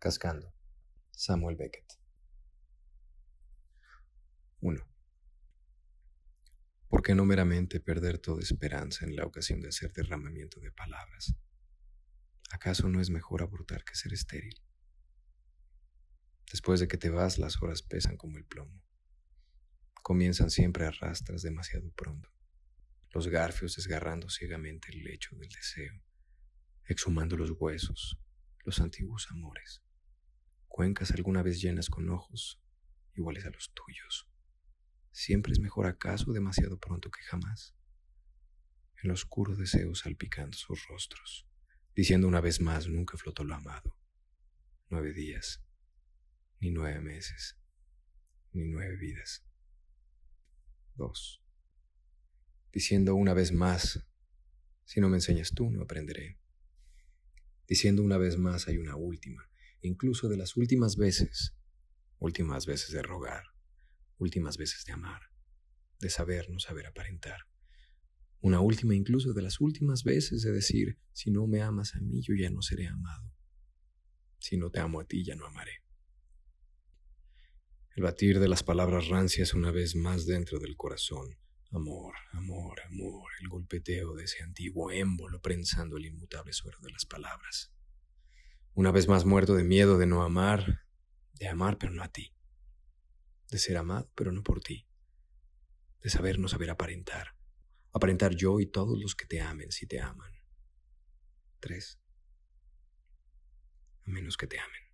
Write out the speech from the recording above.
Cascando. Samuel Beckett. 1. ¿Por qué no meramente perder toda esperanza en la ocasión de hacer derramamiento de palabras? ¿Acaso no es mejor abortar que ser estéril? Después de que te vas, las horas pesan como el plomo. Comienzan siempre a rastras demasiado pronto, los garfios desgarrando ciegamente el lecho del deseo, exhumando los huesos, los antiguos amores cuencas alguna vez llenas con ojos iguales a los tuyos. Siempre es mejor acaso demasiado pronto que jamás. El oscuro deseo salpicando sus rostros, diciendo una vez más nunca flotó lo amado. Nueve días, ni nueve meses, ni nueve vidas. Dos. Diciendo una vez más, si no me enseñas tú, no aprenderé. Diciendo una vez más hay una última, incluso de las últimas veces, últimas veces de rogar, últimas veces de amar, de saber no saber aparentar. Una última incluso de las últimas veces de decir, si no me amas a mí, yo ya no seré amado. Si no te amo a ti, ya no amaré. El batir de las palabras rancias una vez más dentro del corazón. Amor, amor, amor, el golpeteo de ese antiguo émbolo prensando el inmutable suero de las palabras una vez más muerto de miedo de no amar, de amar pero no a ti, de ser amado pero no por ti, de saber no saber aparentar, aparentar yo y todos los que te amen si te aman. Tres. A menos que te amen.